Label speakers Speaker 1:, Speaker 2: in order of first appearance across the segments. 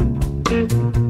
Speaker 1: En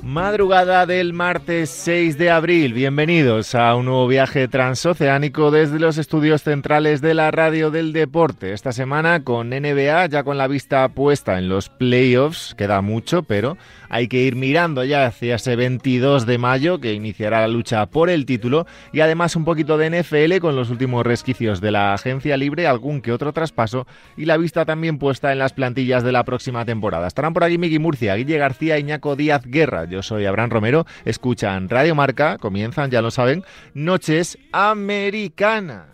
Speaker 2: Madrugada del martes 6 de abril. Bienvenidos a un nuevo viaje transoceánico desde los estudios centrales de la radio del deporte. Esta semana con NBA, ya con la vista puesta en los playoffs. Queda mucho, pero hay que ir mirando ya hacia ese 22 de mayo que iniciará la lucha por el título y además un poquito de NFL con los últimos resquicios de la agencia libre, algún que otro traspaso y la vista también puesta en las plantillas de la próxima temporada. Estarán por aquí Miki Murcia, Guille García, Iñaco Díaz Guerra. Soy Abraham Romero. Escuchan Radio Marca, comienzan, ya lo saben, Noches Americanas.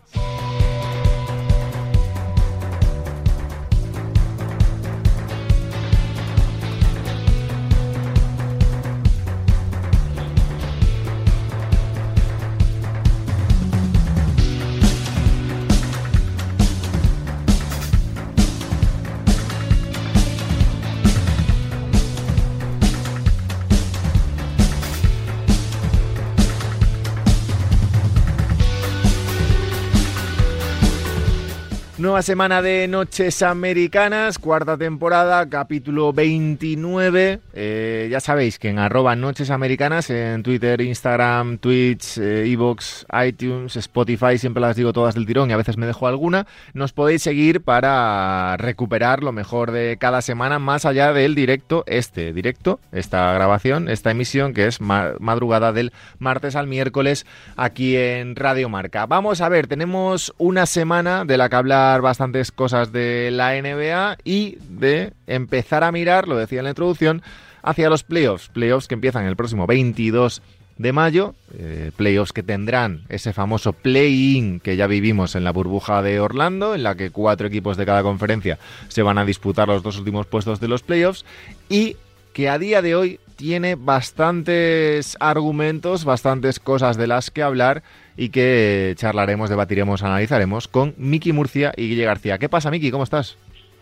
Speaker 2: Nueva semana de Noches Americanas, cuarta temporada, capítulo 29. Eh, ya sabéis que en Noches Americanas, en Twitter, Instagram, Twitch, eh, Evox, iTunes, Spotify, siempre las digo todas del tirón y a veces me dejo alguna, nos podéis seguir para recuperar lo mejor de cada semana, más allá del directo, este directo, esta grabación, esta emisión que es madrugada del martes al miércoles aquí en Radio Marca. Vamos a ver, tenemos una semana de la que hablar bastantes cosas de la NBA y de empezar a mirar, lo decía en la introducción, hacia los playoffs. Playoffs que empiezan el próximo 22 de mayo, eh, playoffs que tendrán ese famoso play-in que ya vivimos en la burbuja de Orlando, en la que cuatro equipos de cada conferencia se van a disputar los dos últimos puestos de los playoffs y que a día de hoy tiene bastantes argumentos, bastantes cosas de las que hablar y que charlaremos, debatiremos, analizaremos con Miki Murcia y Guille García. ¿Qué pasa, Miki? ¿Cómo estás?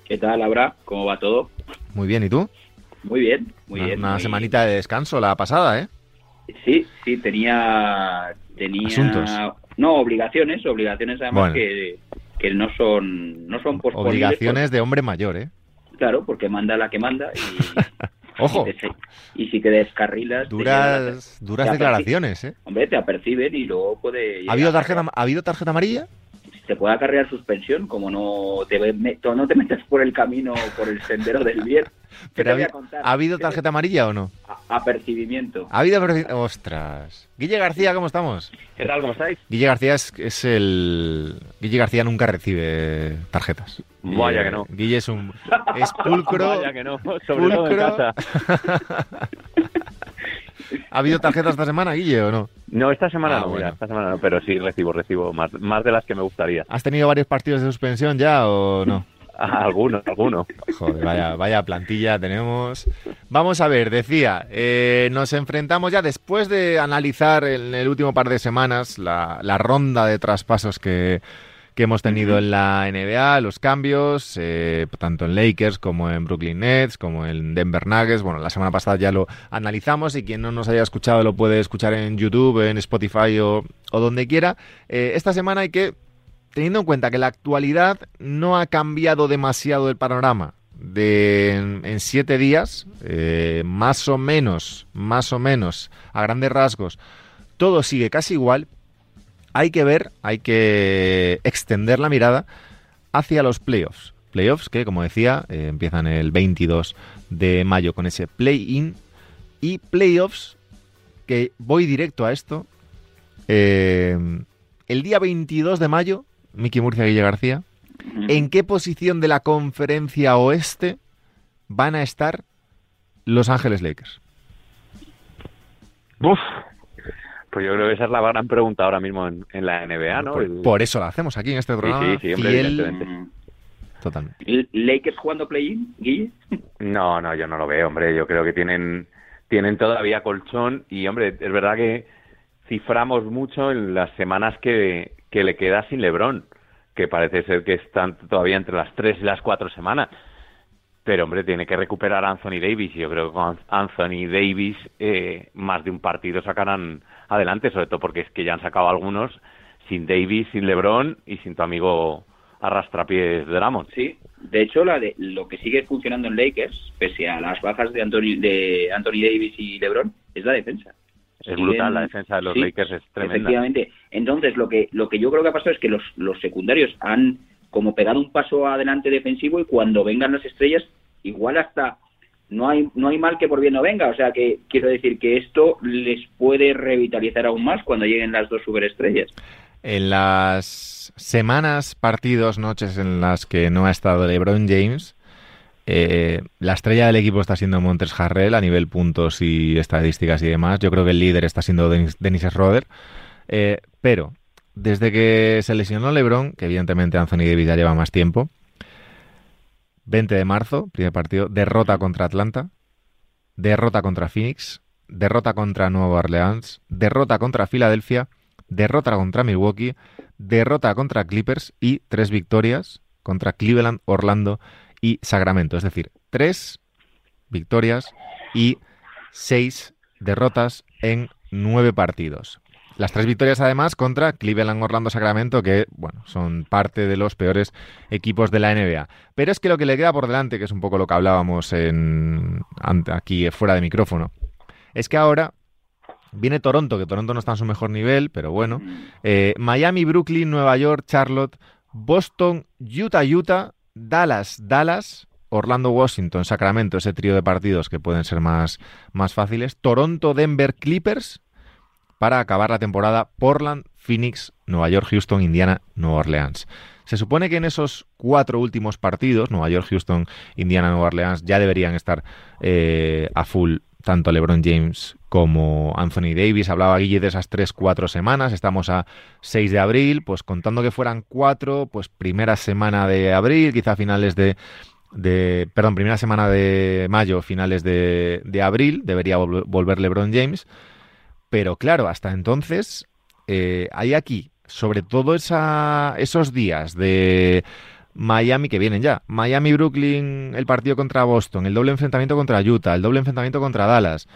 Speaker 3: ¿Qué tal, Abra? ¿Cómo va todo?
Speaker 2: Muy bien, ¿y tú?
Speaker 3: Muy bien, muy
Speaker 2: una,
Speaker 3: bien.
Speaker 2: Una semanita de descanso la pasada, ¿eh?
Speaker 3: Sí, sí, tenía... tenía
Speaker 2: Asuntos.
Speaker 3: No, obligaciones, obligaciones además que, que no son no son
Speaker 2: Obligaciones de hombre mayor, ¿eh?
Speaker 3: Claro, porque manda la que manda y...
Speaker 2: Ojo.
Speaker 3: Y, si te descarrilas.
Speaker 2: Duras, duras declaraciones, ¿eh?
Speaker 3: Hombre, te aperciben y luego puede.
Speaker 2: ¿Ha habido tarjeta, ¿ha habido tarjeta amarilla?
Speaker 3: Te puede acarrear suspensión, como no te, no te metes por el camino, por el sendero del bien.
Speaker 2: Pero ha, habido tarjeta amarilla o no?
Speaker 3: apercibimiento.
Speaker 2: Ha habido Ostras. Guille García, ¿cómo estamos?
Speaker 4: ¿Qué tal? ¿Cómo estáis?
Speaker 2: Guille García es, el... Guille García nunca recibe tarjetas.
Speaker 4: Vaya que no.
Speaker 2: Guille es un... Es pulcro...
Speaker 4: Vaya que no. Sobre todo en casa.
Speaker 2: ¿Ha habido tarjetas esta semana, Guille, o no?
Speaker 4: No, esta semana no, esta semana no, pero sí recibo, recibo más, más de las que me gustaría.
Speaker 2: ¿Has tenido varios partidos de suspensión ya o no?
Speaker 4: algunos, algunos.
Speaker 2: Joder, vaya, vaya plantilla tenemos. Vamos a ver, decía, eh, nos enfrentamos ya después de analizar en el último par de semanas la, la ronda de traspasos que que hemos tenido en la NBA, los cambios, eh, tanto en Lakers como en Brooklyn Nets, como en Denver Nuggets. Bueno, la semana pasada ya lo analizamos y quien no nos haya escuchado lo puede escuchar en YouTube, en Spotify o, donde quiera. Eh, esta semana hay que, teniendo en cuenta que la actualidad no ha cambiado demasiado el panorama, de en, siete días, eh, más o menos, más o menos, a grandes rasgos, todo sigue casi igual, hay que ver, hay que extender la mirada hacia los playoffs. Playoffs que, como decía, eh, empiezan el 22 de mayo con ese play-in y playoffs que voy directo a esto. Eh, el día 22 de mayo, Miki Murcia Guille García, ¿en qué posición de la conferencia oeste van a estar Los Ángeles Lakers?
Speaker 4: Uf, pues yo creo que esa es la gran pregunta ahora mismo en, la NBA, ¿no?
Speaker 2: Por, eso la hacemos aquí en este programa.
Speaker 4: Sí, sí, sí evidentemente.
Speaker 2: totalmente.
Speaker 3: ¿Lakers jugando play-in, Guille?
Speaker 4: No, no, yo no lo veo, hombre. Yo creo que tienen, tienen todavía colchón y, hombre, es verdad que ciframos mucho en las semanas que, que le queda sin LeBron, que parece ser que están todavía entre las tres y las cuatro semanas. Pero, hombre, tiene que recuperar a Anthony Davis y yo creo que con Anthony Davis eh, más de un partido sacarán adelante, sobre todo porque es que ya han sacado algunos sin Davis, sin LeBron y sin tu amigo arrastrapiés de Drummond.
Speaker 3: Sí, de hecho, la de, lo que sigue funcionando en Lakers, pese a las bajas de Anthony, de Anthony Davis y LeBron, es la defensa.
Speaker 4: Es brutal, la defensa de los Lakers es tremenda.
Speaker 3: Efectivamente. Entonces, lo que, lo que yo creo que ha pasado es que los, los secundarios han como pegado un paso adelante defensivo y cuando vengan las estrellas, igual hasta no hay, no hay mal que por bien no venga. O sea que quiero decir que esto les puede revitalizar aún más cuando lleguen las dos superestrellas.
Speaker 2: En las semanas, partidos, noches en las que no ha estado LeBron James, eh, la estrella del equipo está siendo Montes Harrell a nivel puntos y estadísticas y demás. Yo creo que el líder está siendo Dennis, Dennis. Eh, pero desde que se lesionó LeBron, que evidentemente Anthony Davis ya lleva más tiempo, 20 de marzo, primer partido, derrota contra Atlanta, derrota contra Phoenix, derrota contra Nueva Orleans, derrota contra Filadelfia, derrota contra Milwaukee, derrota contra Clippers y tres victorias contra Cleveland, Orlando y Sacramento. Es decir, tres victorias y seis derrotas en nueve partidos. Las tres victorias además contra Cleveland, Orlando, Sacramento, que bueno, son parte de los peores equipos de la NBA. Pero es que lo que le queda por delante, que es un poco lo que hablábamos en, aquí fuera de micrófono, es que ahora viene Toronto, que Toronto no está en su mejor nivel, pero bueno. Eh, Miami, Brooklyn, Nueva York, Charlotte, Boston, Utah, Utah, Dallas, Dallas, Orlando, Washington, Sacramento, ese trío de partidos que pueden ser más, más fáciles. Toronto, Denver, Clippers, para acabar la temporada Portland, Phoenix, Nueva York, Houston, Indiana, Nueva Orleans. Se supone que en esos cuatro últimos partidos, Nueva York, Houston, Indiana, Nueva Orleans, ya deberían estar eh, a full tanto LeBron James como Anthony Davis. Hablaba Guille de esas tres, cuatro semanas. Estamos a 6 de abril, pues contando que fueran cuatro, pues primera semana de abril, quizá finales de, perdón, primera semana de mayo, finales de abril, debería volver LeBron James. Pero claro, hasta entonces eh, hay aquí, sobre todo esos días de Miami que vienen ya. Miami, Brooklyn, el partido contra Boston, el doble enfrentamiento contra Utah, el doble enfrentamiento contra Dallas.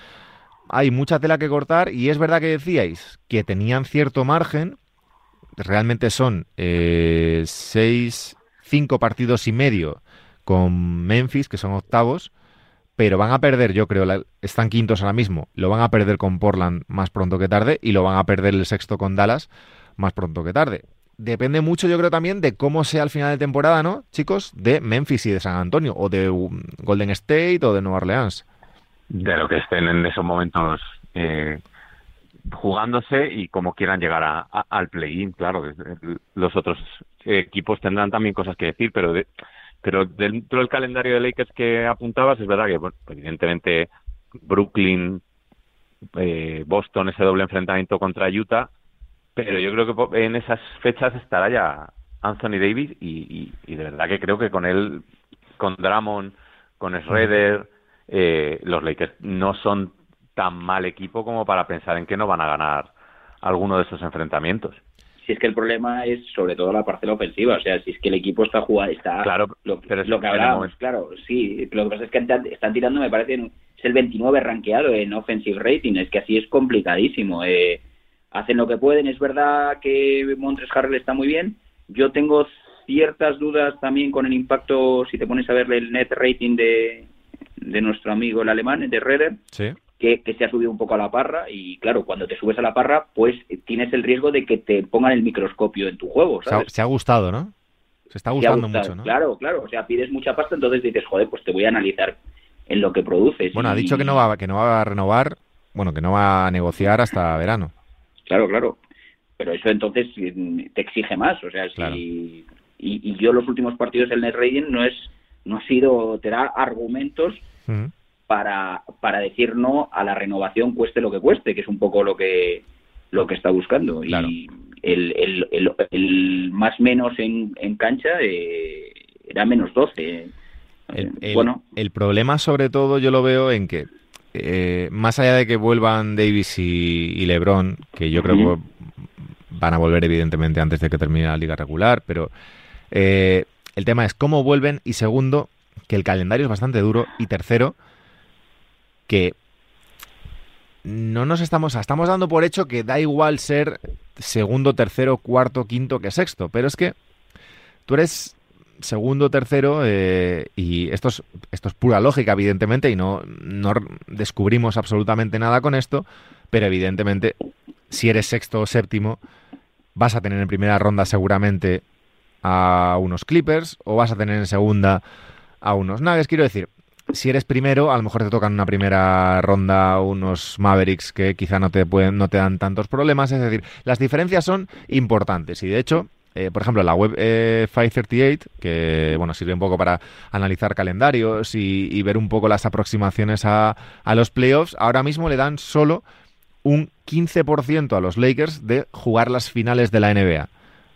Speaker 2: Hay mucha tela que cortar y es verdad que decíais que tenían cierto margen. Realmente son eh, seis, cinco partidos y medio con Memphis, que son octavos pero van a perder, yo creo, están quintos ahora mismo, lo van a perder con Portland más pronto que tarde y lo van a perder el sexto con Dallas más pronto que tarde. Depende mucho, yo creo, también de cómo sea el final de temporada, ¿no, chicos? De Memphis y de San Antonio, o de um, Golden State o de Nueva Orleans.
Speaker 4: De lo que estén en esos momentos eh, jugándose y como quieran llegar al play-in, claro. Los otros equipos tendrán también cosas que decir, pero de, pero dentro del calendario de Lakers que apuntabas, es verdad que, bueno, evidentemente, Brooklyn, eh, Boston, ese doble enfrentamiento contra Utah, pero yo creo que en esas fechas estará ya Anthony Davis y, de verdad que creo que con él, con Drummond, con Schroeder, eh, los Lakers no son tan mal equipo como para pensar en que no van a ganar alguno de esos enfrentamientos
Speaker 3: si es que el problema es sobre todo la parcela ofensiva, o sea, si es que el equipo está jugando, está
Speaker 4: claro,
Speaker 3: lo, pero lo que hablábamos, claro, sí, lo que pasa es que están tirando, me parece, es el 29 rankeado en offensive rating, es que así es complicadísimo, eh, hacen lo que pueden, es verdad que Montres Harrell está muy bien, yo tengo ciertas dudas también con el impacto, si te pones a ver el net rating de, de nuestro amigo el alemán, de Redder,
Speaker 2: sí
Speaker 3: que, se ha subido un poco a la parra y claro, cuando te subes a la parra, pues tienes el riesgo de que te pongan el microscopio en tu juego. ¿sabes?
Speaker 2: Se, ha, gustado, ¿no? Se está gustando mucho, ¿no?
Speaker 3: Claro, claro. O sea, pides mucha pasta, entonces dices, joder, pues te voy a analizar en lo que produces.
Speaker 2: Bueno, ha dicho que no va, que no va a renovar, bueno, que no va a negociar hasta verano.
Speaker 3: Claro, claro. Pero eso entonces mm, te exige más. O sea, si. Y, yo los últimos partidos del Net Rating no es no ha sido te da argumentos para, para decir no a la renovación cueste lo que cueste, que es un poco lo que lo que está buscando. Y el, el, el, más menos en, en cancha eh, era menos 12.
Speaker 2: El, bueno. el problema sobre todo yo lo veo en que eh, más allá de que vuelvan Davis y, LeBron, que yo creo que van a volver evidentemente antes de que termine la liga regular, pero eh, el tema es cómo vuelven y segundo, que el calendario es bastante duro y tercero, que no nos estamos, estamos dando por hecho que da igual ser segundo, tercero, cuarto, quinto que sexto, pero es que tú eres segundo, tercero, eh, y esto es, esto es pura lógica, evidentemente, y no, no descubrimos absolutamente nada con esto, pero evidentemente, si eres sexto o séptimo, vas a tener en primera ronda seguramente a unos Clippers, o vas a tener en segunda a unos Nuggets. Quiero decir, si eres primero, a lo mejor te tocan una primera ronda unos Mavericks que quizá no te dan tantos problemas. Es decir, las diferencias son importantes. Y de hecho, eh, por ejemplo, la web 538, eh, que bueno, sirve un poco para analizar calendarios y, ver un poco las aproximaciones a, los playoffs, ahora mismo le dan solo un 15% a los Lakers de jugar las finales de la NBA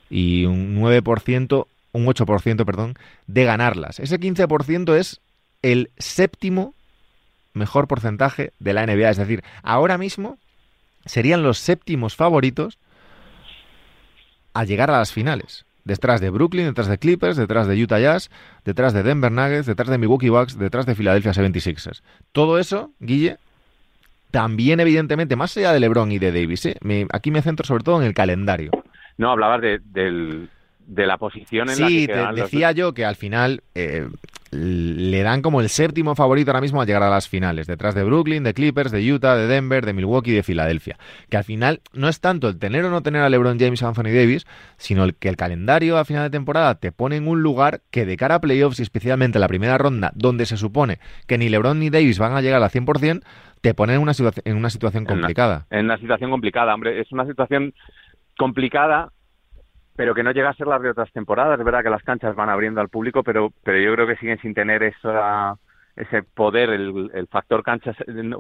Speaker 2: y un 9%, un 8%, perdón, de ganarlas. Ese 15% es el séptimo mejor porcentaje de la NBA, es decir, ahora mismo serían los séptimos favoritos a llegar a las finales. Detrás de Brooklyn, detrás de Clippers, detrás de Utah Jazz, detrás de Denver Nuggets, detrás de Milwaukee Bucks, detrás de Philadelphia 76ers. Todo eso, Guille, también evidentemente, más allá de LeBron y de Davis, ¿eh? aquí me centro sobre todo en el calendario.
Speaker 4: No, hablabas de, del, de la posición en
Speaker 2: la
Speaker 4: que
Speaker 2: te decía yo que al final eh, le dan como el séptimo favorito ahora mismo a llegar a las finales, detrás de Brooklyn, de Clippers, de Utah, de Denver, de Milwaukee de Filadelfia. Que al final no es tanto el tener o no tener a LeBron James o Anthony Davis, sino el que el calendario a final de temporada te pone en un lugar que de cara a playoffs y especialmente la primera ronda, donde se supone que ni LeBron ni Davis van a llegar al 100%, te pone en una, en una situación complicada.
Speaker 4: en una situación complicada, hombre. Es una situación complicada pero que no llega a ser las de otras temporadas. Es verdad que las canchas van abriendo al público, pero, pero yo creo que siguen sin tener esa, ese poder. El, el factor cancha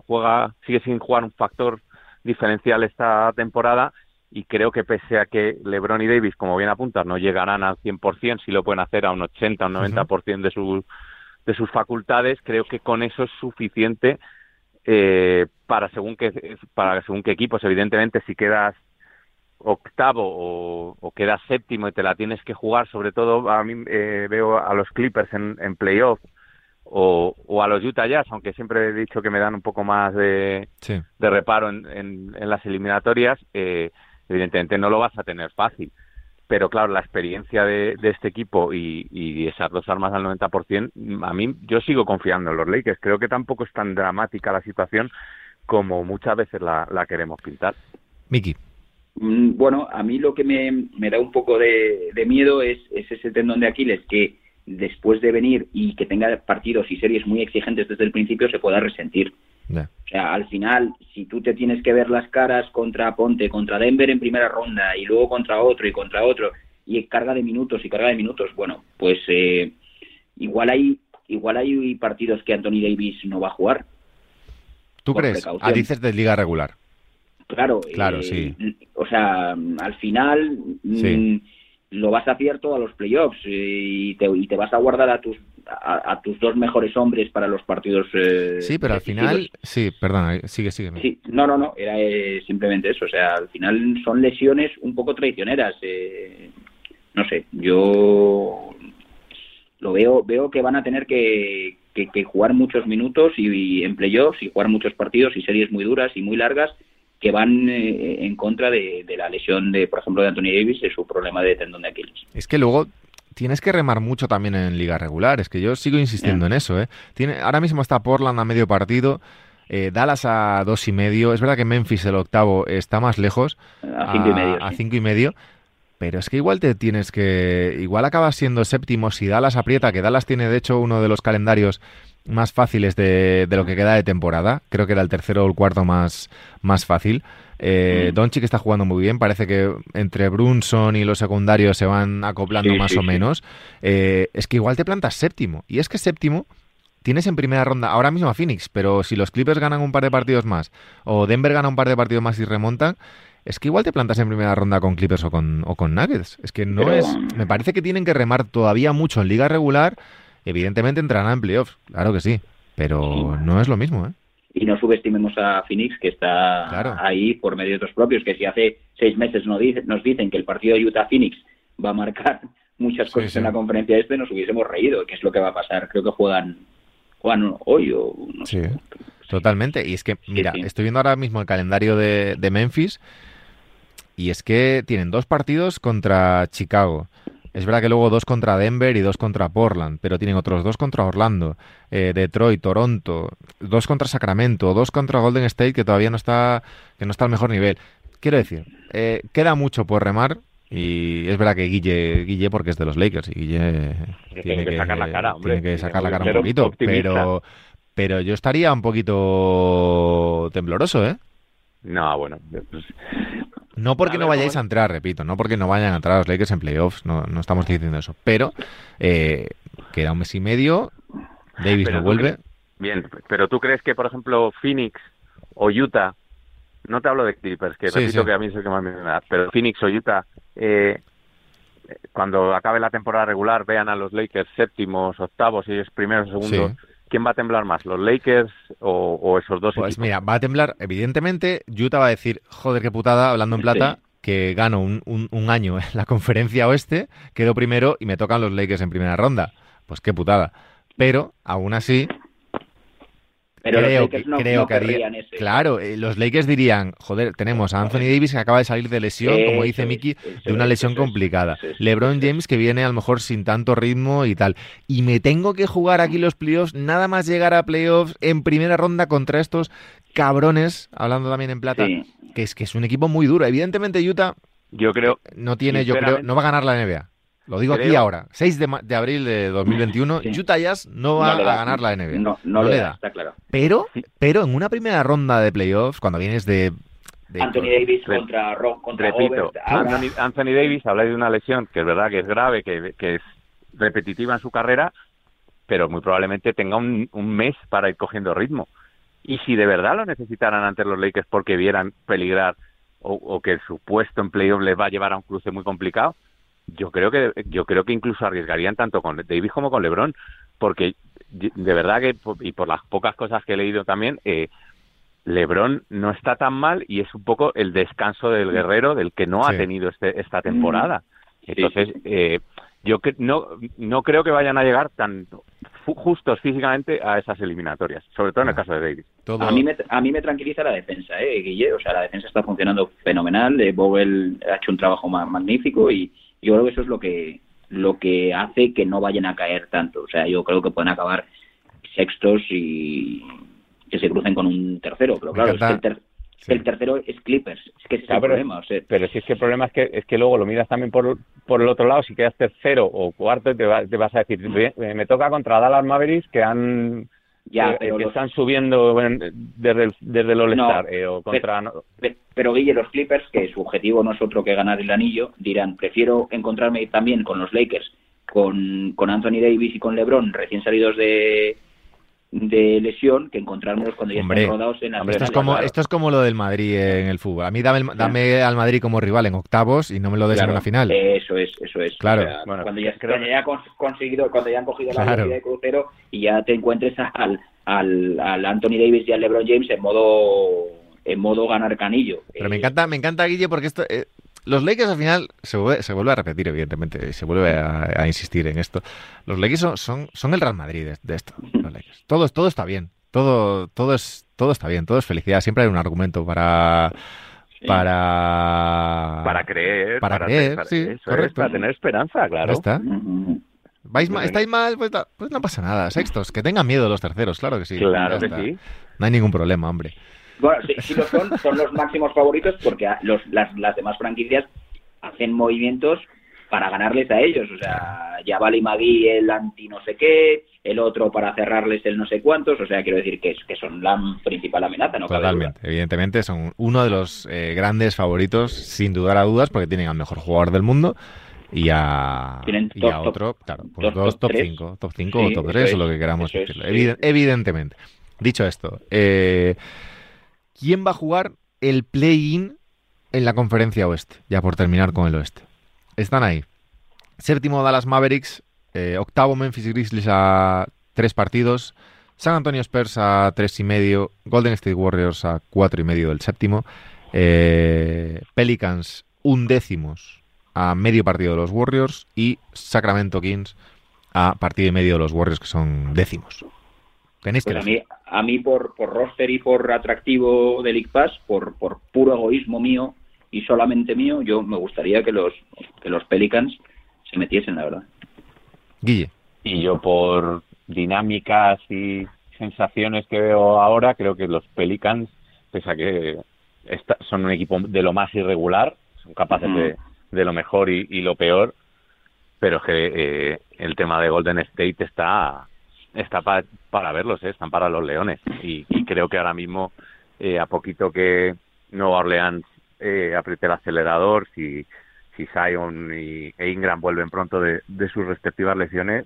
Speaker 4: juega, sigue sin jugar un factor diferencial esta temporada y creo que pese a que LeBron y Davis, como bien apuntas, no llegarán al 100%, si lo pueden hacer a un 80 o un 90% de, sus de sus facultades, creo que con eso es suficiente eh, para según qué para según qué equipos. Evidentemente, si quedas octavo o, quedas séptimo y te la tienes que jugar, sobre todo a mí eh, veo a los Clippers en, en playoff o, o, a los Utah Jazz, aunque siempre he dicho que me dan un poco más de, de reparo en, en, las eliminatorias, eh, evidentemente no lo vas a tener fácil. Pero claro, la experiencia de, de este equipo y, y, esas dos armas al 90%, a mí yo sigo confiando en los Lakers. Creo que tampoco es tan dramática la situación como muchas veces la, la queremos pintar.
Speaker 2: Miki.
Speaker 3: Mm, bueno, a mí lo que me, da un poco de, miedo es, ese tendón de Aquiles que después de venir y que tenga partidos y series muy exigentes desde el principio se pueda resentir. O sea, al final, si tú te tienes que ver las caras contra Ponte, contra Denver en primera ronda y luego contra otro y contra otro y carga de minutos y carga de minutos, bueno, pues eh, igual hay igual hay partidos que Anthony Davis no va a jugar.
Speaker 2: ¿Tú crees? Ah, dices de liga regular.
Speaker 3: Claro,
Speaker 2: claro sí.
Speaker 3: o sea, al final mm, lo vas a hacer a los playoffs y te, y te vas a guardar a tus a, tus dos mejores hombres para los partidos. Eh,
Speaker 2: sí, pero al final, sí, perdona, sigue, sigue.
Speaker 3: Sí, no, no, no, era eh, simplemente eso. O sea, al final son lesiones un poco traicioneras. Eh, no sé, yo lo veo, veo que van a tener que, que, jugar muchos minutos y, y en playoffs y jugar muchos partidos y series muy duras y muy largas que van eh, en contra de, la lesión de, por ejemplo, de Anthony Davis y su problema de tendón de Aquiles.
Speaker 2: Es que luego tienes que remar mucho también en liga regular, es que yo sigo insistiendo en eso. ¿eh? Tiene, ahora mismo está Portland a medio partido. Eh, Dallas a dos y medio. Es verdad que Memphis, el octavo, está más lejos.
Speaker 3: A cinco y medio.
Speaker 2: A cinco y medio. Pero es que igual te tienes que. Igual acabas siendo séptimo si Dallas aprieta, que Dallas tiene de hecho uno de los calendarios más fáciles de, de, lo que queda de temporada. Creo que era el tercero o el cuarto más, más fácil. Eh, mm. Doncic está jugando muy bien. Parece que entre Brunson y los secundarios se van acoplando más o menos. Eh, es que igual te plantas séptimo. Y es que séptimo tienes en primera ronda ahora mismo a Phoenix, pero si los Clippers ganan un par de partidos más o Denver gana un par de partidos más y remontan, es que igual te plantas en primera ronda con Clippers o con, o con Nuggets. Es que no es. Me parece que tienen que remar todavía mucho en liga regular. Evidentemente entrarán en playoffs, claro que sí. Pero no es lo mismo, ¿eh?
Speaker 3: Y no subestimemos a Phoenix, que está ahí por medios de propios, que si hace seis meses nos, nos dicen que el partido de Utah-Phoenix va a marcar muchas cosas en la conferencia este, nos hubiésemos reído, que es lo que va a pasar. Creo que juegan, juegan hoy o no
Speaker 2: sí, totalmente. Y es que, mira, estoy viendo ahora mismo el calendario de, de Memphis y es que tienen dos partidos contra Chicago. Es verdad que luego dos contra Denver y dos contra Portland, pero tienen otros dos contra Orlando, eh, Detroit, Toronto, dos contra Sacramento, dos contra Golden State que todavía no está, que no está al mejor nivel. Quiero decir, eh, queda mucho por remar y es verdad que Guille, Guille porque es de los Lakers y Guille
Speaker 4: tiene, que, sacar la cara, hombre.
Speaker 2: Tiene que sacar la cara un poquito, pero pero yo estaría un poquito tembloroso, ¿eh?
Speaker 4: No, bueno, pues,
Speaker 2: no porque no vayáis a entrar, repito, no porque no vayan a entrar los Lakers en playoffs, no, no estamos diciendo eso, pero eh, queda un mes y medio, Davis no vuelve.
Speaker 4: bien, pero tú crees que, por ejemplo, Phoenix o Utah, no te hablo de Clippers, que repito que a mí es el que más me da, pero Phoenix o Utah, eh, cuando acabe la temporada regular, vean a los Lakers séptimos, octavos y ellos primeros, segundos. ¿Quién va a temblar más? ¿Los Lakers o, esos dos?
Speaker 2: Pues mira, va a temblar, evidentemente, Utah va a decir, joder, qué putada, hablando en plata, que gano un, un, año en la conferencia oeste, quedo primero y me tocan los Lakers en primera ronda. Pues qué putada. Pero, aún así,
Speaker 3: pero creo, que, creo que haría,
Speaker 2: Claro, eh, los Lakers dirían, joder, tenemos a Anthony Davis que acaba de salir de lesión, como dice Mickey, de una lesión complicada. LeBron James que viene a lo mejor sin tanto ritmo y tal. Y me tengo que jugar aquí los playoffs, nada más llegar a playoffs en primera ronda contra estos cabrones, hablando también en plata, que es que es un equipo muy duro. Evidentemente Utah
Speaker 4: yo creo
Speaker 2: no tiene, yo creo, no va a ganar la NBA. Lo digo aquí ahora, 6 de, abril de 2021, Utah Jazz no va a ganar la NBA.
Speaker 3: No, no, le da, está claro.
Speaker 2: Pero, pero en una primera ronda de playoffs, cuando vienes de...
Speaker 3: Anthony Davis contra Rock, contra
Speaker 4: Repito, Anthony, Davis habla de una lesión que es verdad que es grave, que, es repetitiva en su carrera, pero muy probablemente tenga un, mes para ir cogiendo ritmo. Y si de verdad lo necesitaran ante los Lakers porque vieran peligrar o, o que su puesto en playoff les va a llevar a un cruce muy complicado, yo creo que yo creo que incluso arriesgarían tanto con Davis como con LeBron, porque de verdad que y por las pocas cosas que he leído también, eh, LeBron no está tan mal y es un poco el descanso del guerrero del que no ha tenido este, esta temporada. Entonces, eh, yo que, no, no creo que vayan a llegar tan justos físicamente a esas eliminatorias, sobre todo en el caso de Davis.
Speaker 3: A, mí me, a mí me tranquiliza la defensa, ¿eh, Guille? O sea, la defensa está funcionando fenomenal. Eh, Bogle ha hecho un trabajo magnífico y, yo creo que eso es lo que lo que hace que no vayan a caer tanto. O sea, yo creo que pueden acabar sextos y que se crucen con un tercero. Pero claro, el, tercero es Clippers. Es que es el problema.
Speaker 4: Pero si es que el problema es que, es que luego lo miras también por, por el otro lado. Si quedas tercero o cuarto, te, te vas a decir, me toca contra Dallas Mavericks que han ya, pero que están subiendo desde el, desde el All eh, o contra...
Speaker 3: Pero, pero, Guille, los Clippers, que su objetivo no es otro que ganar el anillo, dirán, prefiero encontrarme también con los Lakers, con, con Anthony Davis y con LeBron, recién salidos de, de lesión que encontrarnos cuando ya estén rodados en la
Speaker 2: esto es como Esto es como lo del Madrid en el fútbol. A mí dame, dame al Madrid como rival en octavos y no me lo des en la final.
Speaker 3: Eso es, eso es.
Speaker 2: Claro.
Speaker 3: cuando, ya, han conseguido, cuando ya han cogido la claro. de crucero y ya te encuentres al, al, al Anthony Davis y al LeBron James en modo en modo ganar canillo.
Speaker 2: Pero me eh, encanta, me encanta Guille porque esto eh, los Lakers al final se vuelve, a repetir, evidentemente, se vuelve a, insistir en esto. Los Lakers son, son, el Real Madrid de, esto. Todo, todo está bien, todo, todo, es, todo está bien, todo es felicidad. Siempre hay un argumento para. Para,
Speaker 4: para creer,
Speaker 2: para, creer, sí, correcto.
Speaker 4: para tener esperanza, claro.
Speaker 2: está. ¿Vais ¿Estáis mal? Pues, pues, no pasa nada. Sextos, que tengan miedo los terceros, claro que sí.
Speaker 4: Claro que sí.
Speaker 2: No hay ningún problema, hombre.
Speaker 3: Bueno, sí, lo son, son los máximos favoritos porque los, las, las demás franquicias hacen movimientos para ganarles a ellos. O sea, ya vale Magui el anti no sé qué, el otro para cerrarles el no sé cuántos. O sea, quiero decir que, que son la principal amenaza, ¿no?
Speaker 2: Totalmente. Evidentemente son uno de los eh, grandes favoritos, sin dudar a dudas, porque tienen al mejor jugador del mundo y a, y a otro, claro, pues dos top 5, top 5 o top 3 o lo que queramos decirlo. En la conferencia oeste, ya por terminar con el oeste. Están ahí. Séptimo Dallas Mavericks, eh, octavo Memphis Grizzlies a tres partidos, San Antonio Spurs a tres y medio, Golden State Warriors a cuatro y medio del séptimo, eh, Pelicans undécimos a medio partido de los Warriors y Sacramento Kings a partido y medio de los Warriors que son décimos.
Speaker 3: Tenéis pues a mí, a mí por, por roster y por atractivo del League Pass, por, por puro egoísmo mío y solamente mío, yo me gustaría que los, que los Pelicans se metiesen, la verdad.
Speaker 2: Guille.
Speaker 4: Y yo por dinámicas y sensaciones que veo ahora, creo que los Pelicans, pese a que son un equipo de lo más irregular, son capaces de, de, lo mejor y, lo peor, pero que eh, el tema de Golden State está está para verlos, ¿eh? están para los Leones. Y, creo que ahora mismo, eh, a poquito que Nueva Orleans eh, apriete el acelerador, si, si Zion y, e Ingram vuelven pronto de, sus respectivas lesiones,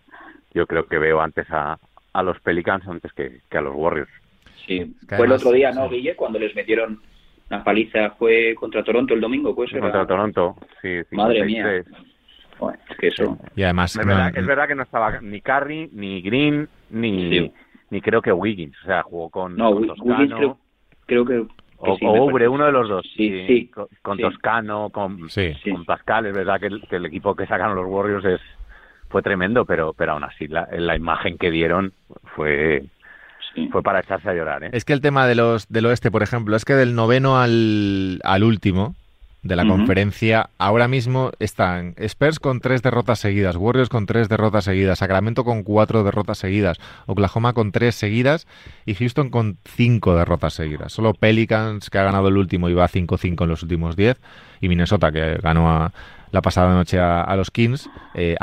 Speaker 4: yo creo que veo antes a, a los Pelicans antes que, a los Warriors.
Speaker 3: Sí, fue el otro día, ¿no, Guille? Cuando les metieron una paliza, fue contra Toronto el domingo, pues.
Speaker 4: Contra Toronto, sí.
Speaker 3: Madre mía. es que eso.
Speaker 2: Y además.
Speaker 4: Es, verdad, que no estaba ni Curry, ni Green, ni, ni creo que Wiggins. O sea, jugó con,
Speaker 3: no, Wiggins creo, que.
Speaker 4: o, uno de los dos. Sí, sí. Con, Toscano, con, con Pascal. Es verdad que el, equipo que sacaron los Warriors es fue tremendo, pero, pero aún así la, la imagen que dieron fue fue para echarse a llorar. ¿eh?
Speaker 2: Es que el tema de los del oeste, por ejemplo, es que del noveno al, al último, de la conferencia. Ahora mismo están Spurs con tres derrotas seguidas, Warriors con tres derrotas seguidas, Sacramento con cuatro derrotas seguidas, Oklahoma con tres seguidas y Houston con cinco derrotas seguidas. Solo Pelicans, que ha ganado el último y va 5-5 en los últimos diez, y Minnesota, que ganó la pasada noche a, los Kings, eh,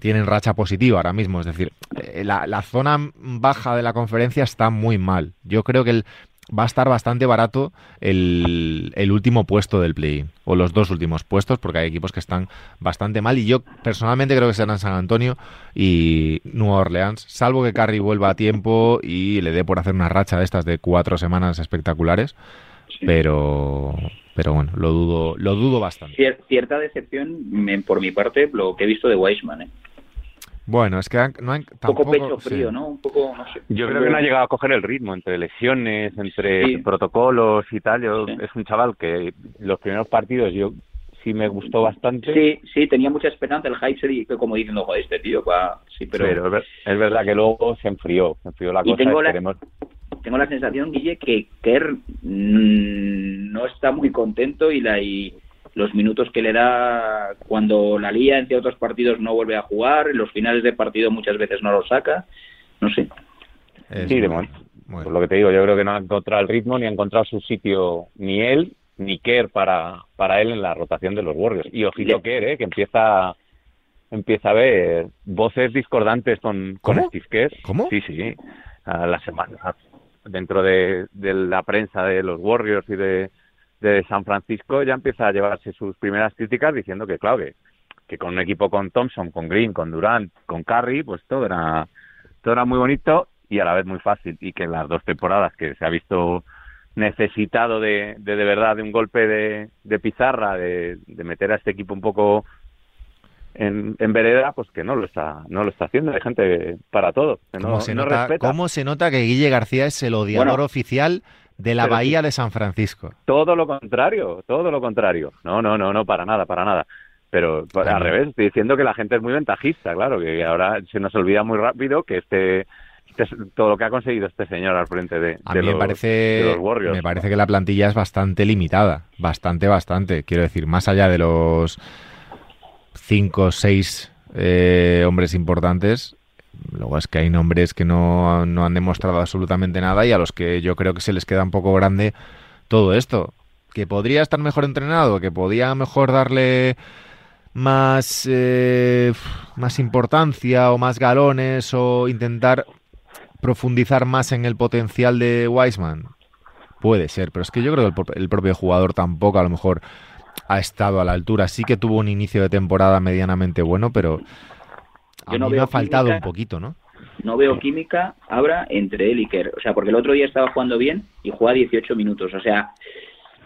Speaker 2: tienen racha positiva ahora mismo. Es decir, eh, la, la, zona baja de la conferencia está muy mal. Yo creo que el, va a estar bastante barato el, último puesto del play o los dos últimos puestos, porque hay equipos que están bastante mal, y yo personalmente creo que serán San Antonio y Nueva Orleans, salvo que Curry vuelva a tiempo y le dé por hacer una racha de estas de cuatro semanas espectaculares, pero pero bueno, lo dudo, lo dudo bastante.
Speaker 3: Cierta decepción por mi parte lo que he visto de Weisman, ¿eh?
Speaker 2: Bueno, es que no
Speaker 3: tampoco, un poco pecho frío, ¿no? Un poco, no sé.
Speaker 4: Yo creo que no ha llegado a coger el ritmo entre lesiones, entre protocolos y tal. Yo, Es un chaval que los primeros partidos yo sí me gustó bastante.
Speaker 3: Sí, sí, tenía mucha esperanza. El hype y como diciendo, joder, este tío, va... sí, pero...
Speaker 4: es verdad que luego se enfrió, se enfrió la cosa.
Speaker 3: Tengo la, tengo la sensación, Guille, que Kerr mm, no está muy contento y la... Y, los minutos que le da cuando la lía en ciertos partidos no vuelve a jugar, en los finales de partido muchas veces no lo saca, no sé.
Speaker 4: sí, de momento. lo que te digo, yo creo que no ha encontrado el ritmo ni ha encontrado su sitio ni él ni Kerr para, para él en la rotación de los Warriors. Y ojito Kerr, ¿eh? que empieza empieza a ver voces discordantes con, con Steve Kerr.
Speaker 2: ¿Cómo?
Speaker 4: Sí, sí. A la semana dentro de, de la prensa de los Warriors y de de San Francisco ya empieza a llevarse sus primeras críticas diciendo que, claro, que, con un equipo con Thompson, con Green, con Durant, con Curry, pues todo era, todo era muy bonito y a la vez muy fácil. Y que en las dos temporadas que se ha visto necesitado de, de, verdad de un golpe de, de pizarra, de, de meter a este equipo un poco en, en, vereda, pues que no lo está, no lo está haciendo. Hay gente para todo.
Speaker 2: ¿Cómo, se nota, ¿Cómo se nota que Guille García es el odiador oficial de la Bahía de San Francisco.
Speaker 4: Todo lo contrario, todo lo contrario. No, no, no, no, para nada, para nada. Pero al revés, estoy diciendo que la gente es muy ventajista, claro, que ahora se nos olvida muy rápido que este, este todo lo que ha conseguido este señor al frente de,
Speaker 2: a mí me parece, Warriors. Me parece que la plantilla es bastante limitada, bastante, bastante. Quiero decir, más allá de los cinco, seis eh, hombres importantes, Luego es que hay nombres que no, han demostrado absolutamente nada y a los que yo creo que se les queda un poco grande todo esto. Que podría estar mejor entrenado, que podía mejor darle más, eh, más importancia o más galones o intentar profundizar más en el potencial de Wiseman. Puede ser, pero es que yo creo que el propio jugador tampoco a lo mejor ha estado a la altura. Sí que tuvo un inicio de temporada medianamente bueno, pero a mí me ha faltado un poquito, ¿no?
Speaker 3: No veo química ahora entre él y Kerr. O sea, porque el otro día estaba jugando bien y juega 18 minutos. O sea,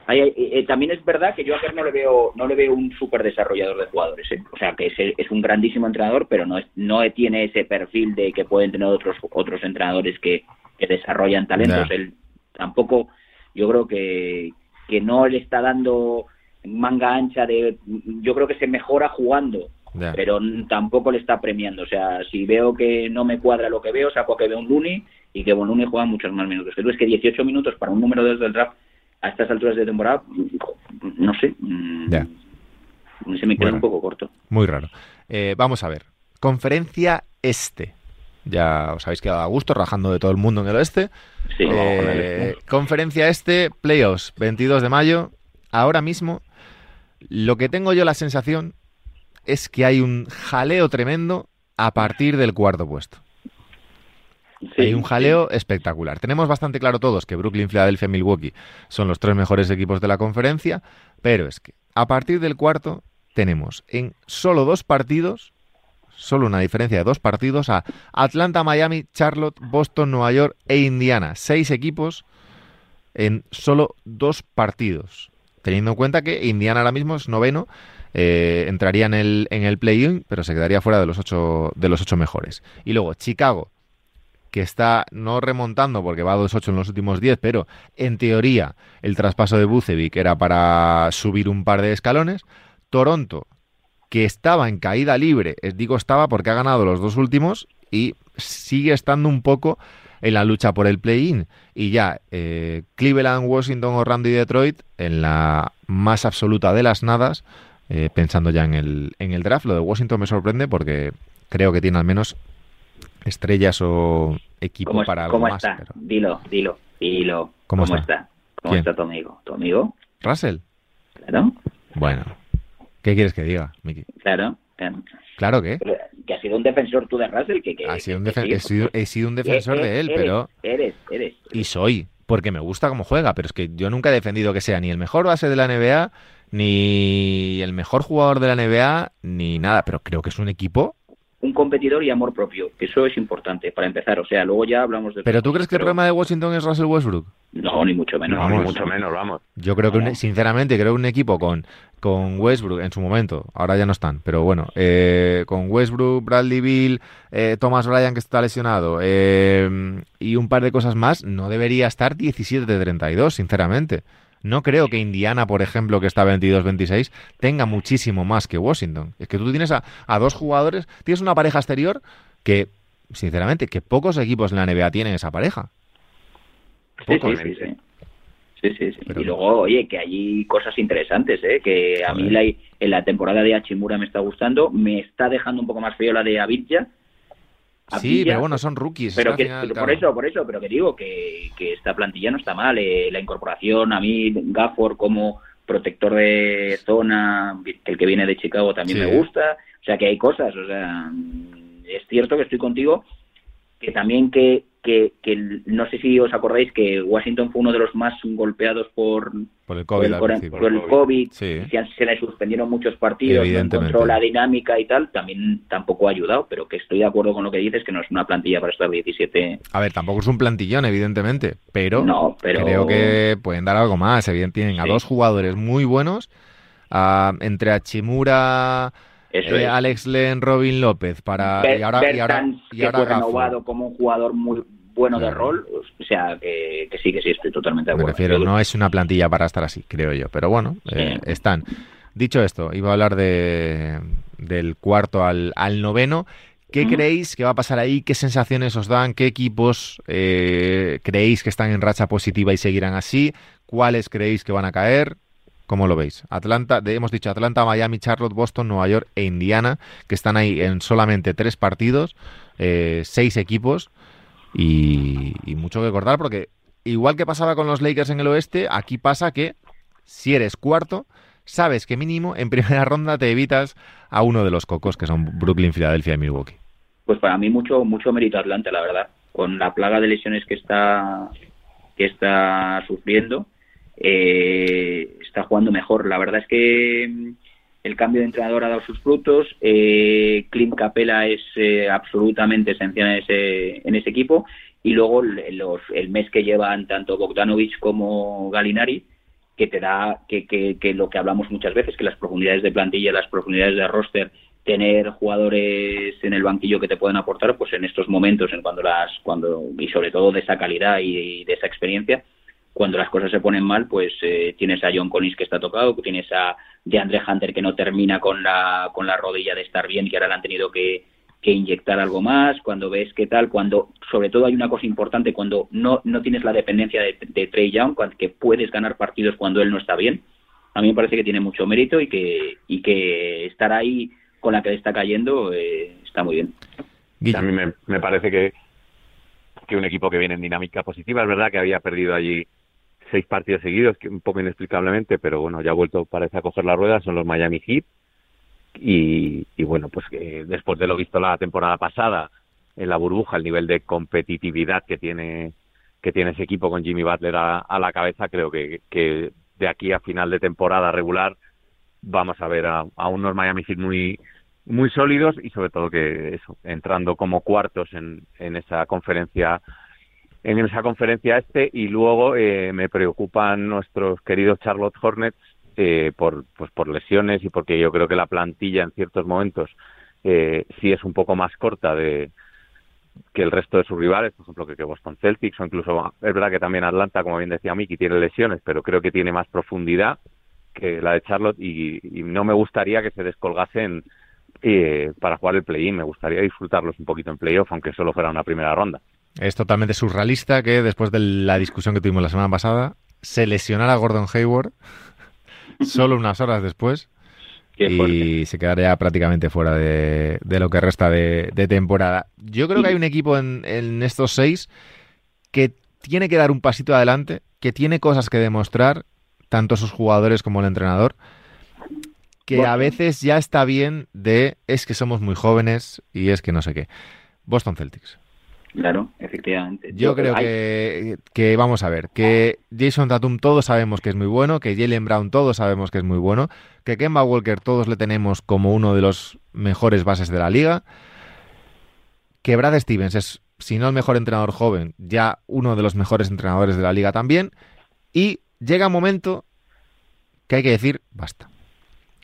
Speaker 3: eh, también es verdad que yo a no le veo no le veo un súper desarrollador de jugadores. ¿eh? O sea, que es, un grandísimo entrenador, pero no, es, no tiene ese perfil de que pueden tener otros otros entrenadores que, desarrollan talentos. Él tampoco, yo creo que, que no le está dando manga ancha de... Yo creo que se mejora jugando, pero tampoco le está premiando. O sea, si veo que no me cuadra lo que veo, saco que veo un Luni y que Bon Luni juega muchos más minutos. Que tú es que 18 minutos para un número 2 del draft a estas alturas de temporada, no sé. Mm, se me queda un poco corto.
Speaker 2: Muy raro. Eh, vamos a ver. Conferencia Este. Ya os habéis quedado a gusto rajando de todo el mundo en el oeste.
Speaker 3: Sí, eh,
Speaker 2: conferencia Este, playoffs, 22 de mayo. Ahora mismo, lo que tengo yo la sensación es que hay un jaleo tremendo a partir del cuarto puesto. hay un jaleo espectacular. Tenemos bastante claro todos que Brooklyn, Philadelphia, Milwaukee son los tres mejores equipos de la conferencia, pero es que a partir del cuarto tenemos en solo dos partidos, solo una diferencia de dos partidos, a Atlanta, Miami, Charlotte, Boston, Nueva York e Indiana. Seis equipos en solo dos partidos. Teniendo en cuenta que Indiana ahora mismo es noveno eh, entraría en el, en el play-in, pero se quedaría fuera de los, ocho, de los ocho mejores. Y luego Chicago, que está no remontando porque va a 2-8 en los últimos 10, pero en teoría el traspaso de Bucevic era para subir un par de escalones. Toronto, que estaba en caída libre, es digo estaba porque ha ganado los dos últimos y sigue estando un poco en la lucha por el play-in. Y ya eh, Cleveland, Washington, Orlando y Detroit en la más absoluta de las nadas, eh, pensando ya en el, en el draft. Lo de Washington me sorprende porque creo que tiene al menos estrellas o equipo para algo
Speaker 3: ¿cómo
Speaker 2: más.
Speaker 3: Está? Dilo, dilo, dilo. ¿Cómo, está? ¿Cómo está tu amigo? ¿Tu amigo?
Speaker 2: ¿Russell?
Speaker 3: Claro.
Speaker 2: Bueno, ¿qué quieres que diga, Miki?
Speaker 3: Claro.
Speaker 2: Claro que.
Speaker 3: Que has sido un defensor tú de Russell. Que, que,
Speaker 2: ha sido un he, sido, he, sido, un defensor de él, pero.
Speaker 3: Eres, eres.
Speaker 2: Y soy, porque me gusta cómo juega, pero es que yo nunca he defendido que sea ni el mejor base de la NBA ni el mejor jugador de la NBA, ni nada, pero creo que es un equipo
Speaker 3: un competidor y amor propio. Eso es importante para empezar. O sea, luego ya hablamos de.
Speaker 2: ¿Pero tú crees que el problema de Washington es Russell Westbrook?
Speaker 3: No, ni mucho menos.
Speaker 4: ni mucho menos, vamos.
Speaker 2: Yo creo que, sinceramente, creo que un equipo con, con Westbrook en su momento, ahora ya no están, pero bueno, eh, con Westbrook, Bradley Bill, eh, Thomas Bryan que está lesionado eh, y un par de cosas más, no debería estar 17 de 32, sinceramente. No creo que Indiana, por ejemplo, que está 22-26, tenga muchísimo más que Washington. Es que tú tienes a, dos jugadores, tienes una pareja exterior que, sinceramente, que pocos equipos en la NBA tienen esa pareja.
Speaker 3: Sí, sí, sí, sí. sí, y luego, oye, que hay cosas interesantes, ¿eh? Que a mí la, en la temporada de Hachimura me está gustando, me está dejando un poco más feo la de Abidja,
Speaker 2: sí, pero bueno, son rookies.
Speaker 3: Pero, por eso, por eso, pero que digo que, esta plantilla no está mal. Eh, la incorporación, a mí, Gafford como protector de zona, el que viene de Chicago también me gusta. O sea, que hay cosas. O sea, es cierto que estoy contigo, que también que que, no sé si os acordáis que Washington fue uno de los más golpeados por,
Speaker 2: por el COVID,
Speaker 3: por el, COVID, se, le suspendieron muchos partidos, no encontró la dinámica y tal, también tampoco ha ayudado, pero que estoy de acuerdo con lo que dices, que no es una plantilla para estar 17.
Speaker 2: A ver, tampoco es un plantillón, evidentemente, pero, creo que pueden dar algo más, evidentemente tienen a dos jugadores muy buenos, entre Achimura... Eh, Alex Len, Robin López para
Speaker 3: y ahora, y ahora, que fue renovado como un jugador muy bueno de rol, o sea, que, sí, que sí, estoy totalmente de acuerdo.
Speaker 2: Me refiero, no es una plantilla para estar así, creo yo, pero bueno, eh, están. Dicho esto, iba a hablar de, del cuarto al, al noveno. ¿Qué creéis que va a pasar ahí? ¿Qué sensaciones os dan? ¿Qué equipos eh, creéis que están en racha positiva y seguirán así? ¿Cuáles creéis que van a caer? ¿Cómo lo veis? Atlanta, hemos dicho Atlanta, Miami, Charlotte, Boston, Nueva York e Indiana, que están ahí en solamente tres partidos, eh, seis equipos y, mucho que cortar porque igual que pasaba con los Lakers en el oeste, aquí pasa que si eres cuarto, sabes que mínimo en primera ronda te evitas a uno de los cocos que son Brooklyn, Filadelfia y Milwaukee.
Speaker 3: Pues para mí mucho mucho mérito Atlanta, la verdad, con la plaga de lesiones que está que está sufriendo, eh, está jugando mejor. La verdad es que el cambio de entrenador ha dado sus frutos. Eh, Clint Capela es eh, absolutamente esencial en ese, en ese equipo. Y luego los, el mes que llevan tanto Bogdanovich como Galinari, que te da que, que, que, lo que hablamos muchas veces, que las profundidades de plantilla, las profundidades de roster, tener jugadores en el banquillo que te pueden aportar, pues en estos momentos, en cuando las, cuando y sobre todo de esa calidad y, de esa experiencia, cuando las cosas se ponen mal, pues eh, tienes a John Collins que está tocado, tienes a DeAndre Hunter que no termina con la con la rodilla de estar bien, que ahora le han tenido que que inyectar algo más, cuando ves qué tal, cuando sobre todo hay una cosa importante, cuando no, no tienes la dependencia de, de Trey Young, que puedes ganar partidos cuando él no está bien, a mí me parece que tiene mucho mérito y que, y que estar ahí con la que le está cayendo eh, está muy bien.
Speaker 4: A mí me, me parece que, que un equipo que viene en dinámica positiva, es verdad que había perdido allí seis partidos seguidos, que un poco inexplicablemente, pero bueno, ya ha vuelto, parece, a coger la rueda, son los Miami Heat, y, bueno, pues que después de lo visto la temporada pasada en la burbuja, el nivel de competitividad que tiene que tiene ese equipo con Jimmy Butler a, la cabeza, creo que, que, de aquí a final de temporada regular vamos a ver a, unos Miami Heat muy muy sólidos y sobre todo que eso, entrando como cuartos en, en esa conferencia en esa conferencia este y luego eh, me preocupan nuestros queridos Charlotte Hornets eh, por, pues por lesiones y porque yo creo que la plantilla en ciertos momentos eh, sí es un poco más corta de que el resto de sus rivales, por ejemplo, que, Boston Celtics o incluso es verdad que también Atlanta, como bien decía Miki, tiene lesiones, pero creo que tiene más profundidad que la de Charlotte y, no me gustaría que se descolgasen eh, para jugar el play-in, me gustaría disfrutarlos un poquito en playoff, aunque solo fuera una primera ronda.
Speaker 2: Es totalmente surrealista que después de la discusión que tuvimos la semana pasada, se lesionara Gordon Hayward solo unas horas después. y se quedaría prácticamente fuera de, lo que resta de, temporada. Yo creo que hay un equipo en, estos seis que tiene que dar un pasito adelante, que tiene cosas que demostrar, tanto sus jugadores como el entrenador, que a veces ya está bien de es que somos muy jóvenes y es que no sé qué. Boston Celtics.
Speaker 3: Claro, efectivamente.
Speaker 2: Yo, creo que, que, vamos a ver, que Jason Tatum todos sabemos que es muy bueno, que Jalen Brown todos sabemos que es muy bueno, que Kemba Walker todos le tenemos como uno de los mejores bases de la liga, que Brad Stevens es, si no el mejor entrenador joven, ya uno de los mejores entrenadores de la liga también, y llega un momento que hay que decir, basta.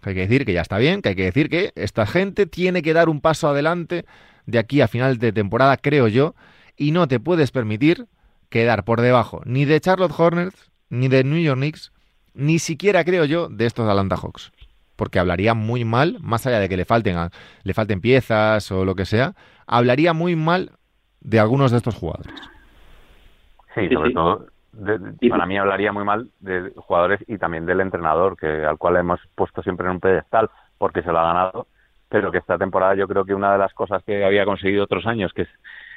Speaker 2: Que hay que decir que ya está bien, que hay que decir que esta gente tiene que dar un paso adelante de aquí a final de temporada, creo yo, y no te puedes permitir quedar por debajo ni de Charlotte Hornets, ni de New York Knicks, ni siquiera creo yo de estos Atlanta Hawks. Porque hablaría muy mal, más allá de que le falten, le falten piezas o lo que sea, hablaría muy mal de algunos de estos jugadores.
Speaker 4: Sí, sobre todo, para mí hablaría muy mal de jugadores y también del entrenador, que al cual hemos puesto siempre en un pedestal porque se lo ha ganado pero que esta temporada yo creo que una de las cosas que había conseguido otros años, que es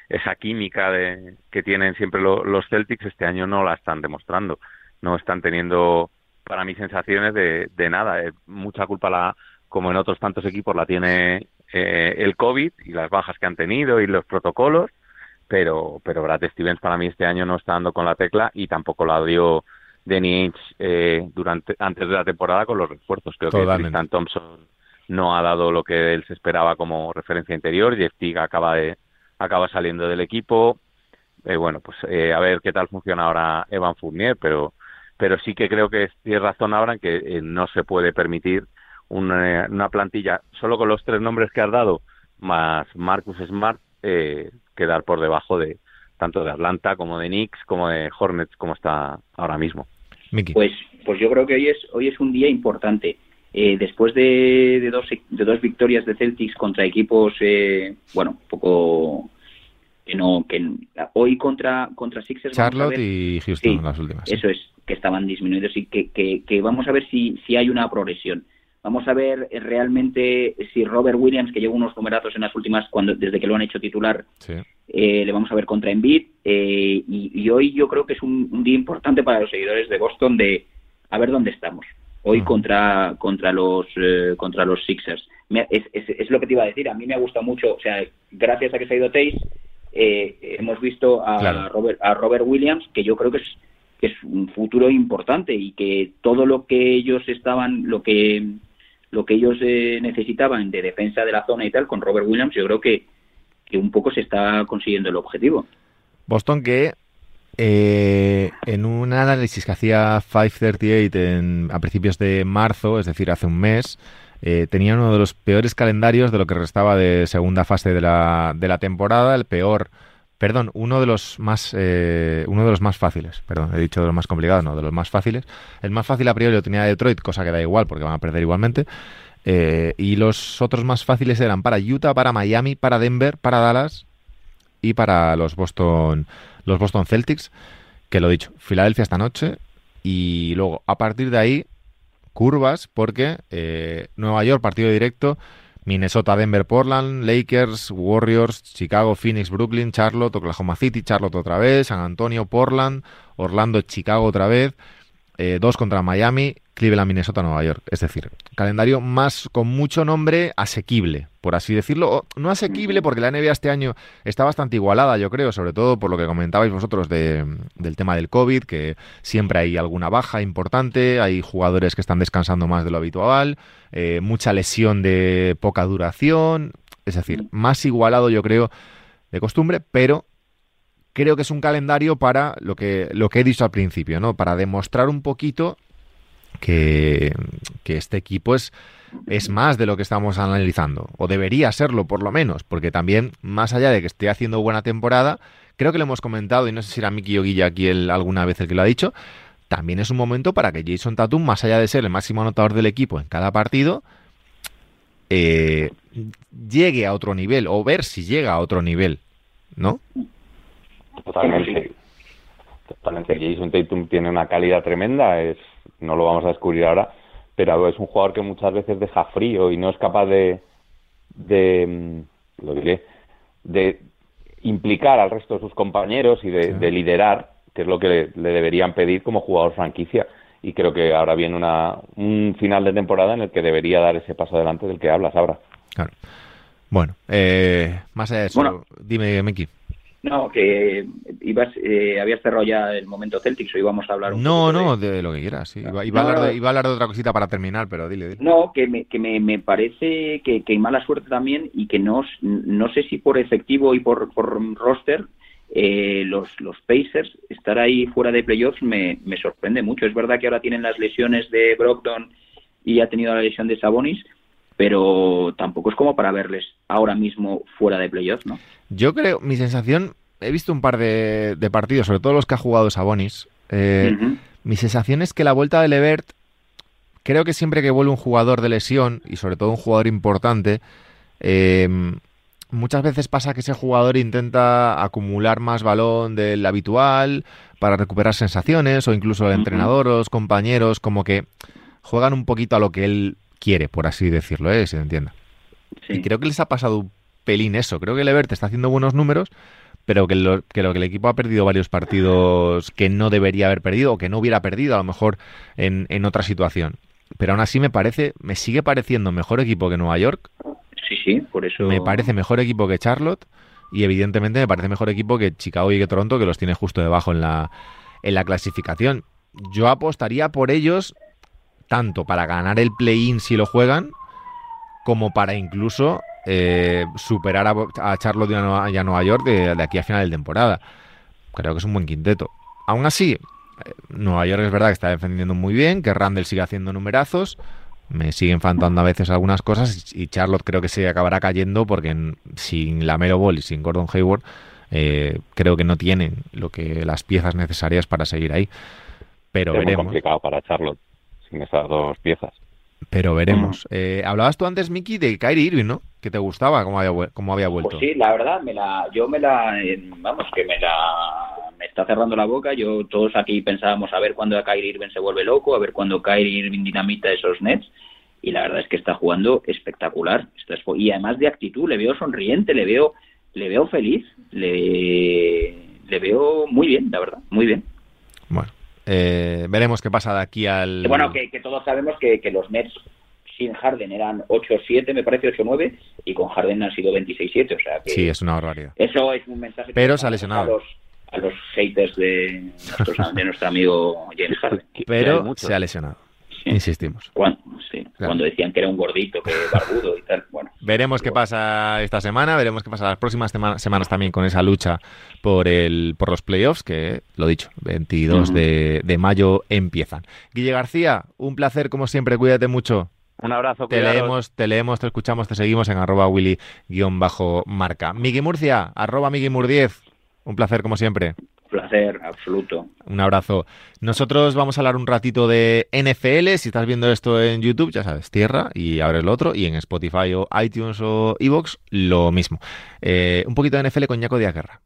Speaker 4: esa química de, que tienen siempre los Celtics, este año no la están demostrando. No están teniendo, para mí, sensaciones de, de nada. Eh, mucha culpa, la, como en otros tantos equipos, la tiene eh, el COVID y las bajas que han tenido y los protocolos, pero, pero Brad Stevens para mí este año no está dando con la tecla y tampoco la dio Danny eh, durante antes de la temporada con los refuerzos. Creo que Tristan Thompson no ha dado lo que él se esperaba como referencia interior. Jeff Teague acaba, de, acaba saliendo del equipo. Eh, bueno, pues eh, a ver qué tal funciona ahora Evan Fournier, pero, pero sí que creo que tiene razón ahora en que eh, no se puede permitir una, una, plantilla solo con los tres nombres que has dado, más Marcus Smart, quedar por debajo de tanto de Atlanta como de Knicks como de Hornets como está ahora mismo.
Speaker 3: Pues, pues yo creo que hoy es hoy es un día importante. Eh, después de, dos, de dos victorias de Celtics contra equipos, eh, bueno, un poco que no que hoy contra contra Sixers
Speaker 2: Charlotte y Houston las últimas
Speaker 3: eso es que estaban disminuidos y que, que, vamos a ver si, si hay una progresión. Vamos a ver realmente si Robert Williams que lleva unos numerazos en las últimas cuando desde que lo han hecho titular eh, le vamos a ver contra Embiid y, hoy yo creo que es un día importante para los seguidores de Boston de a ver dónde estamos hoy contra contra los eh, contra los Sixers. es, es, lo que te iba a decir. A mí me ha gustado mucho, o sea, gracias a que se ha ido Tays, eh, hemos visto a Robert a Robert Williams, que yo creo que es que es un futuro importante y que todo lo que ellos estaban, lo que lo que ellos eh, necesitaban de defensa de la zona y tal, con Robert Williams, yo creo que, que un poco se está consiguiendo el objetivo.
Speaker 2: Boston que Eh, en un análisis que hacía 538 a principios de marzo, es decir, hace un mes, eh, tenía uno de los peores calendarios de lo que restaba de segunda fase de la, de la temporada, el peor, perdón, uno de los más eh, uno de los más fáciles, perdón, he dicho de los más complicados, no, de los más fáciles. El más fácil a priori lo tenía Detroit, cosa que da igual porque van a perder igualmente. y los otros más fáciles eran para Utah, para Miami, para Denver, para Dallas y para los Boston los Boston Celtics, que lo dicho, Filadelfia esta noche y luego a partir de ahí curvas porque eh, Nueva York partido directo, Minnesota, Denver, Portland, Lakers, Warriors, Chicago, Phoenix, Brooklyn, Charlotte, Oklahoma City, Charlotte otra vez, San Antonio, Portland, Orlando, Chicago otra vez, eh, dos contra Miami, Cleveland, Minnesota, Nueva York. Es decir, calendario más con mucho nombre asequible, por así decirlo. no asequible porque la NBA este año está bastante igualada, yo creo, sobre todo por lo que comentabais vosotros de, del tema del COVID, que siempre hay alguna baja importante, hay jugadores que están descansando más de lo habitual, eh, mucha lesión de poca duración. Es decir, más igualado, yo creo, de costumbre, pero creo que es un calendario para lo que, lo que he dicho al principio, ¿no? Para demostrar un poquito que, este equipo es, es más de lo que estamos analizando, o debería serlo por lo menos, porque también, más allá de que esté haciendo buena temporada, creo que lo hemos comentado, y no sé si era Miki o Guilla aquí alguna vez el que lo ha dicho, también es un momento para que Jason Tatum, más allá de ser el máximo anotador del equipo en cada partido, eh, llegue a otro nivel, o ver si llega a otro nivel, ¿no?
Speaker 4: Totalmente. Totalmente. Jason Tatum tiene una calidad tremenda, es no lo vamos a descubrir ahora, pero es un jugador que muchas veces deja frío y no es capaz de, de mm, lo diré, de implicar al resto de sus compañeros y de, liderar, que es lo que le, le, deberían pedir como jugador franquicia. Y creo que ahora viene una, un final de temporada en el que debería dar ese paso adelante del que hablas ahora.
Speaker 2: Claro. Bueno, eh, más allá de eso, dime, Miki.
Speaker 3: No, que ibas, eh, habías cerrado ya el momento Celtics o íbamos a hablar un
Speaker 2: No, no, de... lo que quieras. Sí. Iba, a hablar de, iba, a hablar de, otra cosita para terminar, pero dile. dile.
Speaker 3: No, que me, que me, me parece que, que, hay mala suerte también y que no, no sé si por efectivo y por, por roster eh, los, los Pacers, estar ahí fuera de playoffs me, me sorprende mucho. Es verdad que ahora tienen las lesiones de Brogdon y ha tenido la lesión de Sabonis, pero tampoco es como para verles ahora mismo fuera de playoffs, ¿no?
Speaker 2: Yo creo, mi sensación, he visto un par de, partidos, sobre todo los que ha jugado Sabonis. Eh, mi sensación es que la vuelta de Levert, creo que siempre que vuelve un jugador de lesión, y sobre todo un jugador importante, eh, muchas veces pasa que ese jugador intenta acumular más balón del habitual para recuperar sensaciones, o incluso el entrenador o los compañeros, como que juegan un poquito a lo que él quiere, por así decirlo, ¿eh? si se entienda. Y creo que les ha pasado un pelín eso. Creo que Levert está haciendo buenos números, pero que lo, que lo que el equipo ha perdido varios partidos que no debería haber perdido o que no hubiera perdido a lo mejor en, en otra situación. Pero aún así me parece, me sigue pareciendo mejor equipo que Nueva York.
Speaker 3: Sí, sí, por eso.
Speaker 2: Me parece mejor equipo que Charlotte y evidentemente me parece mejor equipo que Chicago y que Toronto, que los tiene justo debajo en la, en la clasificación. Yo apostaría por ellos tanto para ganar el play-in si lo juegan, como para incluso eh, superar a, Charlotte y a, Nueva York de, aquí a final de temporada. Creo que es un buen quinteto. Aún así, eh, Nueva York es verdad que está defendiendo muy bien, que Randall sigue haciendo numerazos. Me siguen faltando a veces algunas cosas y Charlotte creo que se acabará cayendo porque sin la Melo Ball y sin Gordon Hayward eh, creo que no tienen lo que las piezas necesarias para seguir ahí. Pero
Speaker 4: es
Speaker 2: veremos.
Speaker 4: Muy complicado para Charlotte sin esas dos piezas.
Speaker 2: Pero veremos. Eh, hablabas tú antes, Miki, de Kyrie Irving, ¿no? Que te gustaba cómo había, cómo había vuelto.
Speaker 3: Pues sí, la verdad, me la, yo me la, vamos, que me la, me está cerrando la boca. Yo todos aquí pensábamos a ver cuándo Kyrie Irving se vuelve loco, a ver cuándo Kyrie Irving dinamita esos nets. Y la verdad es que está jugando espectacular. Y además de actitud, le veo sonriente, le veo, le veo feliz, le, le veo muy bien, la verdad, muy bien.
Speaker 2: Bueno, eh, veremos qué pasa de aquí al.
Speaker 3: Bueno, que, todos sabemos que, los Nets sin Harden eran 8-7, me parece 8-9, y con Harden han sido 26-7. O sea que
Speaker 2: sí, es una barbaridad.
Speaker 3: Eso es un mensaje
Speaker 2: Pero se ha lesionado.
Speaker 3: A los, haters de, de nuestro amigo James Harden.
Speaker 2: Pero se ha lesionado. Insistimos.
Speaker 3: Cuando, cuando decían que era un gordito, que barbudo y tal. Bueno.
Speaker 2: Veremos qué pasa esta semana, veremos qué pasa las próximas semanas también con esa lucha por el por los playoffs, que lo dicho, 22 de, de mayo empiezan. Guille García, un placer como siempre, cuídate mucho.
Speaker 4: Un abrazo.
Speaker 2: Te leemos, te leemos, te escuchamos, te seguimos en arroba willy-marca. Miki Murcia, arroba Miki Mur10. Un placer como siempre.
Speaker 3: Placer, absoluto.
Speaker 2: Un abrazo. Nosotros vamos a hablar un ratito de NFL. Si estás viendo esto en YouTube, ya sabes, tierra y abres lo otro. Y en Spotify o iTunes o Evox, lo mismo. Eh, un poquito de NFL con Ñaco Díaz Guerra.